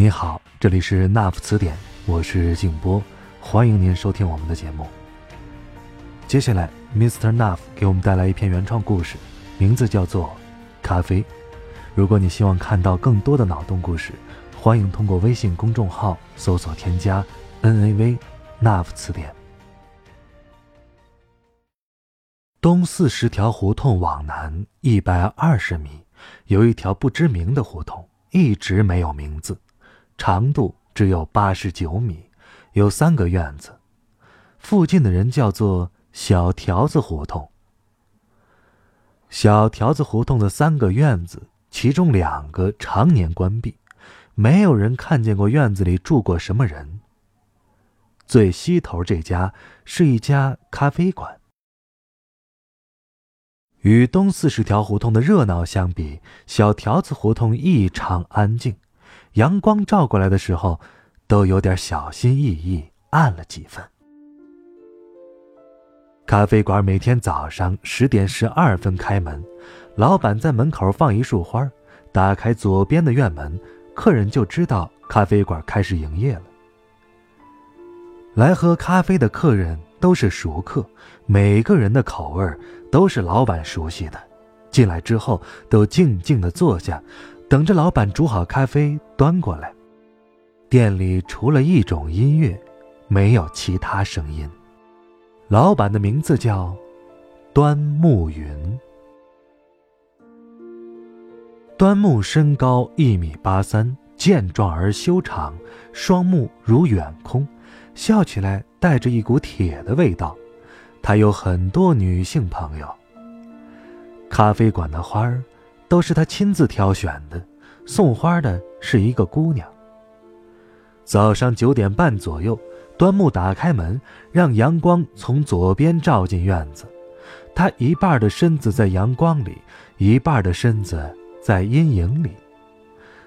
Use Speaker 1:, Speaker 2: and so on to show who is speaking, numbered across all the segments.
Speaker 1: 你好，这里是 Nuff 词典，我是静波，欢迎您收听我们的节目。接下来，Mr. Nuff 给我们带来一篇原创故事，名字叫做《咖啡》。如果你希望看到更多的脑洞故事，欢迎通过微信公众号搜索添加 “NAV Nuff 词典”。东四十条胡同往南一百二十米，有一条不知名的胡同，一直没有名字。长度只有八十九米，有三个院子，附近的人叫做小条子胡同。小条子胡同的三个院子，其中两个常年关闭，没有人看见过院子里住过什么人。最西头这家是一家咖啡馆。与东四十条胡同的热闹相比，小条子胡同异常安静。阳光照过来的时候，都有点小心翼翼，暗了几分。咖啡馆每天早上十点十二分开门，老板在门口放一束花，打开左边的院门，客人就知道咖啡馆开始营业了。来喝咖啡的客人都是熟客，每个人的口味都是老板熟悉的，进来之后都静静的坐下。等着老板煮好咖啡端过来，店里除了一种音乐，没有其他声音。老板的名字叫端木云。端木身高一米八三，健壮而修长，双目如远空，笑起来带着一股铁的味道。他有很多女性朋友。咖啡馆的花儿。都是他亲自挑选的，送花的是一个姑娘。早上九点半左右，端木打开门，让阳光从左边照进院子。他一半的身子在阳光里，一半的身子在阴影里。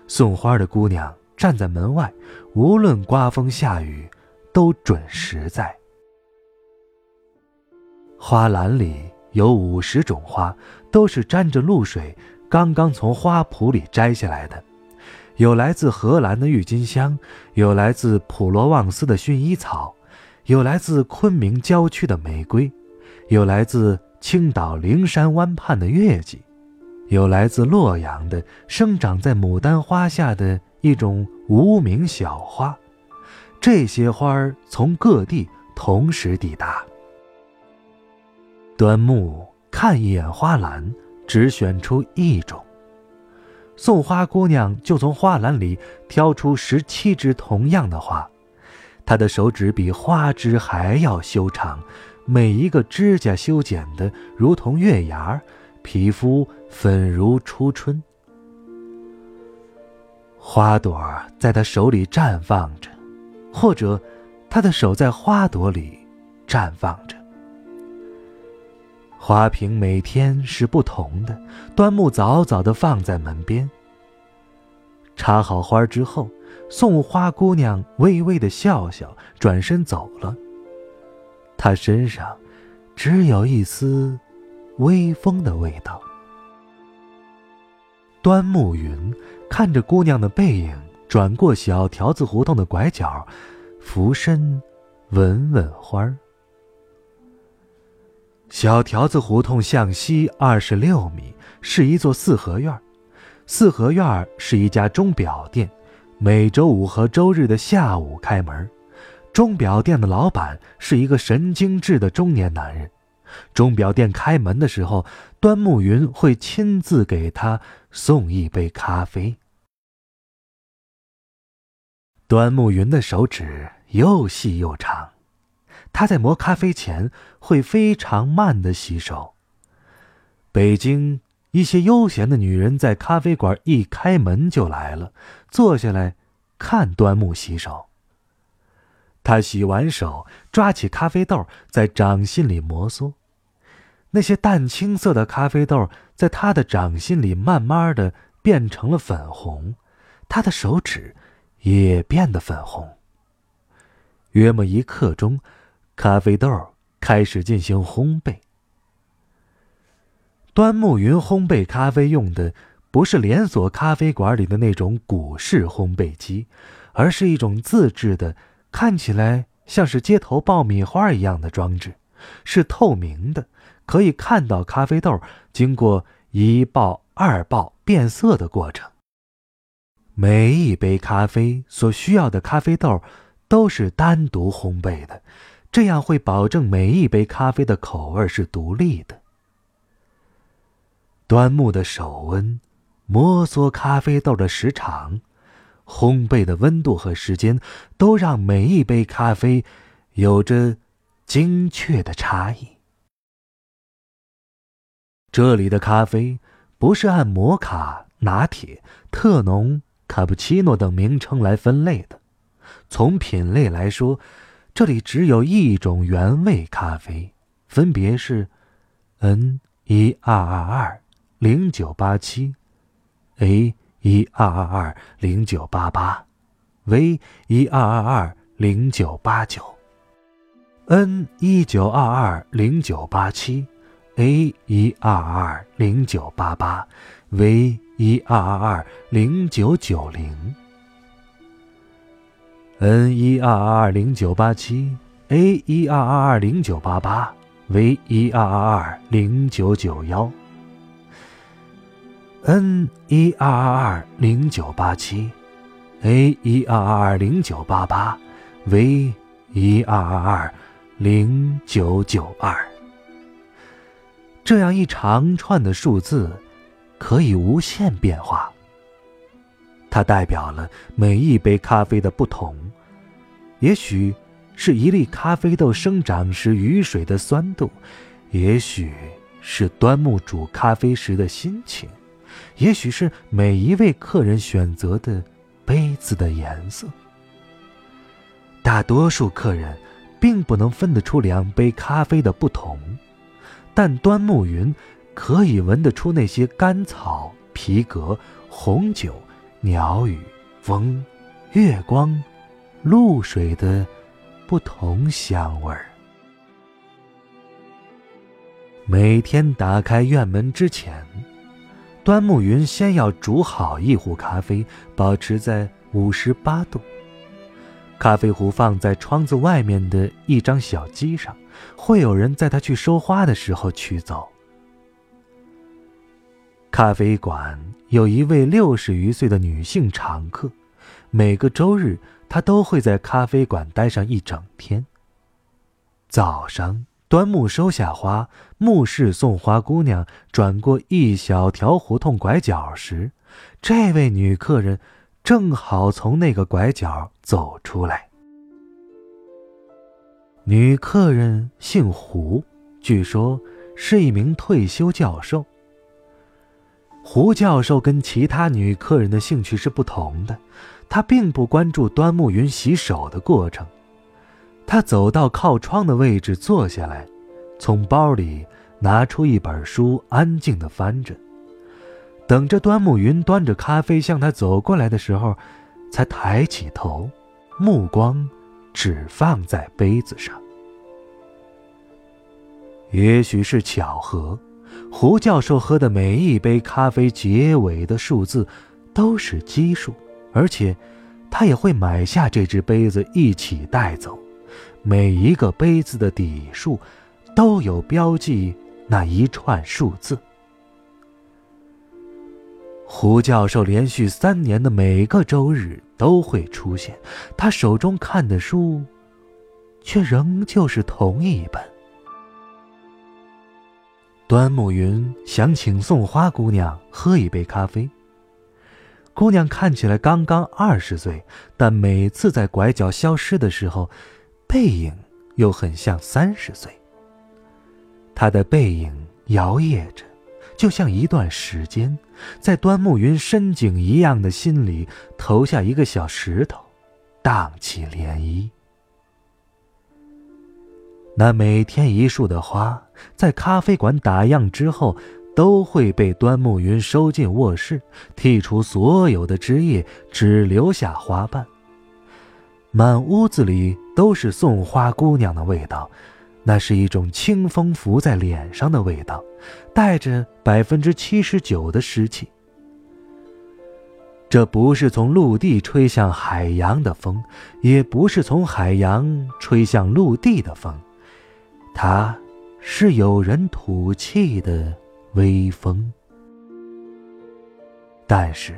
Speaker 1: 送花的姑娘站在门外，无论刮风下雨，都准时在。花篮里有五十种花，都是沾着露水。刚刚从花圃里摘下来的，有来自荷兰的郁金香，有来自普罗旺斯的薰衣草，有来自昆明郊区的玫瑰，有来自青岛灵山湾畔的月季，有来自洛阳的生长在牡丹花下的一种无名小花。这些花儿从各地同时抵达。端木看一眼花篮。只选出一种，送花姑娘就从花篮里挑出十七枝同样的花，她的手指比花枝还要修长，每一个指甲修剪的如同月牙，皮肤粉如初春。花朵在她手里绽放着，或者，她的手在花朵里绽放着。花瓶每天是不同的，端木早早的放在门边。插好花之后，送花姑娘微微的笑笑，转身走了。她身上只有一丝微风的味道。端木云看着姑娘的背影，转过小条子胡同的拐角，俯身闻闻花儿。小条子胡同向西二十六米是一座四合院，四合院是一家钟表店，每周五和周日的下午开门。钟表店的老板是一个神经质的中年男人。钟表店开门的时候，端木云会亲自给他送一杯咖啡。端木云的手指又细又长。他在磨咖啡前会非常慢的洗手。北京一些悠闲的女人在咖啡馆一开门就来了，坐下来，看端木洗手。他洗完手，抓起咖啡豆，在掌心里摩挲。那些淡青色的咖啡豆在他的掌心里慢慢的变成了粉红，他的手指也变得粉红。约莫一刻钟，咖啡豆开始进行烘焙。端木云烘焙咖啡用的不是连锁咖啡馆里的那种古式烘焙机，而是一种自制的。看起来像是街头爆米花一样的装置，是透明的，可以看到咖啡豆经过一爆、二爆变色的过程。每一杯咖啡所需要的咖啡豆都是单独烘焙的，这样会保证每一杯咖啡的口味是独立的。端木的手温，摩挲咖啡豆的时长。烘焙的温度和时间，都让每一杯咖啡有着精确的差异。这里的咖啡不是按摩卡、拿铁、特浓、卡布奇诺等名称来分类的。从品类来说，这里只有一种原味咖啡，分别是 N 一二二二零九八七 A。一二二二零九八八，V 一二二二零九八九，N 一九二二零九八七，A 一二二零九八八，V 一二二二零九九零，N 一二二二零九八七，A 一二二二零九八八，V 一二二二零九九幺。N 一二二二零九八七，A 一二二二零九八八，V 一二二二零九九二。这样一长串的数字，可以无限变化。它代表了每一杯咖啡的不同，也许是一粒咖啡豆生长时雨水的酸度，也许是端木煮咖啡时的心情。也许是每一位客人选择的杯子的颜色。大多数客人并不能分得出两杯咖啡的不同，但端木云可以闻得出那些甘草、皮革、红酒、鸟语、风、月光、露水的不同香味儿。每天打开院门之前。端木云先要煮好一壶咖啡，保持在五十八度。咖啡壶放在窗子外面的一张小机上，会有人在他去收花的时候取走。咖啡馆有一位六十余岁的女性常客，每个周日她都会在咖啡馆待上一整天。早上。端木收下花，目视送花姑娘转过一小条胡同拐角时，这位女客人正好从那个拐角走出来。女客人姓胡，据说是一名退休教授。胡教授跟其他女客人的兴趣是不同的，他并不关注端木云洗手的过程。他走到靠窗的位置坐下来，从包里拿出一本书，安静地翻着。等着端木云端着咖啡向他走过来的时候，才抬起头，目光只放在杯子上。也许是巧合，胡教授喝的每一杯咖啡结尾的数字都是奇数，而且他也会买下这只杯子一起带走。每一个杯子的底数，都有标记那一串数字。胡教授连续三年的每个周日都会出现，他手中看的书，却仍旧是同一本。端木云想请送花姑娘喝一杯咖啡。姑娘看起来刚刚二十岁，但每次在拐角消失的时候。背影又很像三十岁。他的背影摇曳着，就像一段时间，在端木云深井一样的心里投下一个小石头，荡起涟漪。那每天一束的花，在咖啡馆打烊之后，都会被端木云收进卧室，剔除所有的枝叶，只留下花瓣。满屋子里都是送花姑娘的味道，那是一种清风拂在脸上的味道，带着百分之七十九的湿气。这不是从陆地吹向海洋的风，也不是从海洋吹向陆地的风。它，是有人吐气的微风。但是，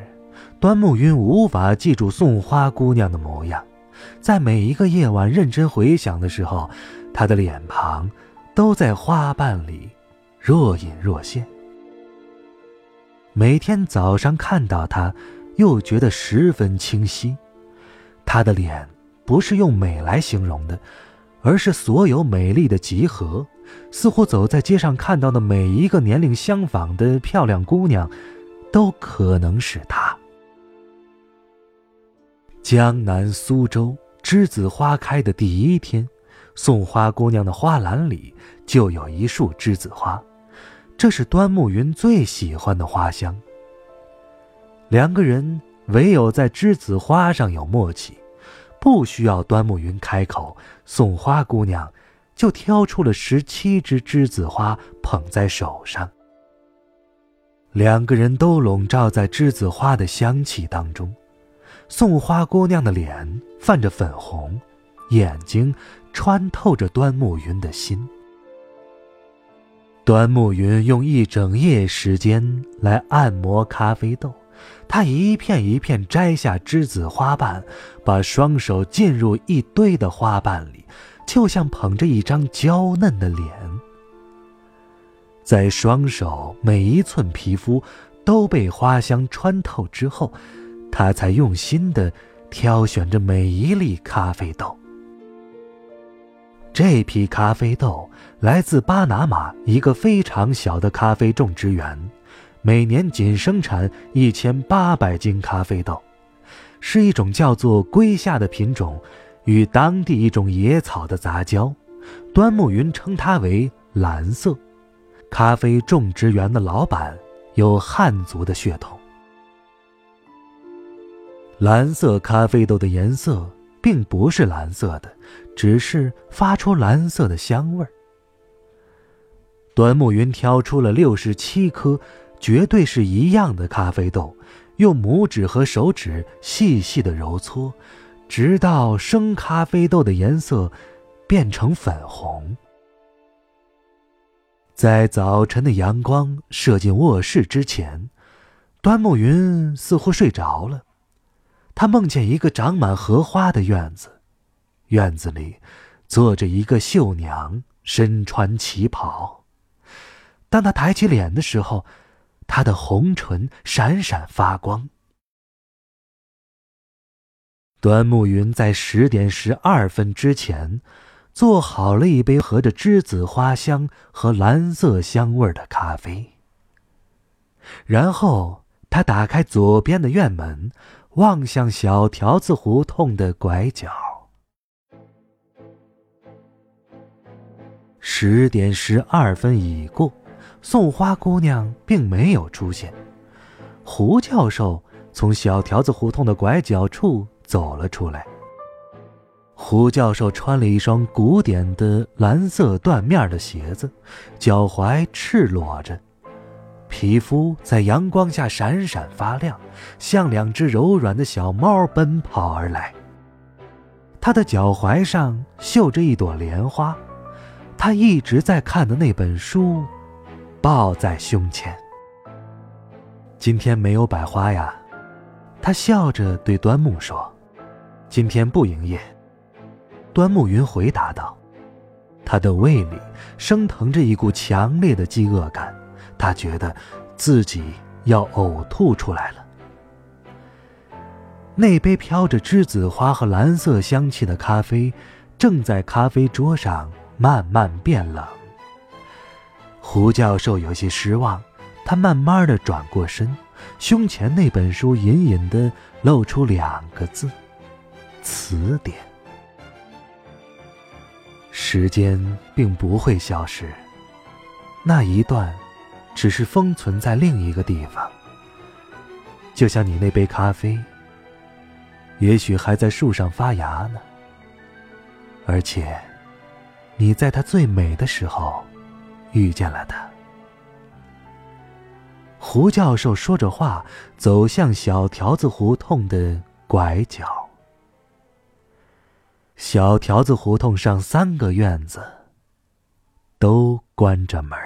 Speaker 1: 端木云无法记住送花姑娘的模样，在每一个夜晚认真回想的时候，她的脸庞都在花瓣里若隐若现。每天早上看到她，又觉得十分清晰。她的脸不是用美来形容的。而是所有美丽的集合，似乎走在街上看到的每一个年龄相仿的漂亮姑娘，都可能是她。江南苏州栀子花开的第一天，送花姑娘的花篮里就有一束栀子花，这是端木云最喜欢的花香。两个人唯有在栀子花上有默契。不需要端木云开口，送花姑娘就挑出了十七只栀子花捧在手上。两个人都笼罩在栀子花的香气当中，送花姑娘的脸泛着粉红，眼睛穿透着端木云的心。端木云用一整夜时间来按摩咖啡豆。他一片一片摘下栀子花瓣，把双手浸入一堆的花瓣里，就像捧着一张娇嫩的脸。在双手每一寸皮肤都被花香穿透之后，他才用心地挑选着每一粒咖啡豆。这批咖啡豆来自巴拿马一个非常小的咖啡种植园。每年仅生产一千八百斤咖啡豆，是一种叫做龟夏的品种，与当地一种野草的杂交。端木云称它为蓝色。咖啡种植园的老板有汉族的血统。蓝色咖啡豆的颜色并不是蓝色的，只是发出蓝色的香味儿。端木云挑出了六十七颗。绝对是一样的咖啡豆，用拇指和手指细细的揉搓，直到生咖啡豆的颜色变成粉红。在早晨的阳光射进卧室之前，端木云似乎睡着了。他梦见一个长满荷花的院子，院子里坐着一个绣娘，身穿旗袍。当他抬起脸的时候，他的红唇闪闪发光。端木云在十点十二分之前，做好了一杯合着栀子花香和蓝色香味的咖啡。然后他打开左边的院门，望向小条子胡同的拐角。十点十二分已过。送花姑娘并没有出现。胡教授从小条子胡同的拐角处走了出来。胡教授穿了一双古典的蓝色缎面的鞋子，脚踝赤裸着，皮肤在阳光下闪闪发亮，像两只柔软的小猫奔跑而来。他的脚踝上绣着一朵莲花，他一直在看的那本书。抱在胸前。今天没有百花呀，他笑着对端木说：“今天不营业。”端木云回答道：“他的胃里升腾着一股强烈的饥饿感，他觉得自己要呕吐出来了。”那杯飘着栀子花和蓝色香气的咖啡，正在咖啡桌上慢慢变冷。胡教授有些失望，他慢慢的转过身，胸前那本书隐隐的露出两个字：词典。时间并不会消失，那一段，只是封存在另一个地方。就像你那杯咖啡，也许还在树上发芽呢。而且，你在它最美的时候，遇见了它。胡教授说着话，走向小条子胡同的拐角。小条子胡同上三个院子都关着门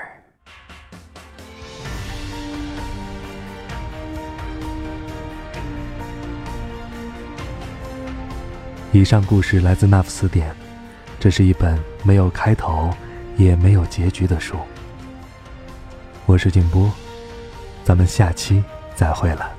Speaker 1: 以上故事来自《那副词典》，这是一本没有开头也没有结局的书。我是静波。咱们下期再会了。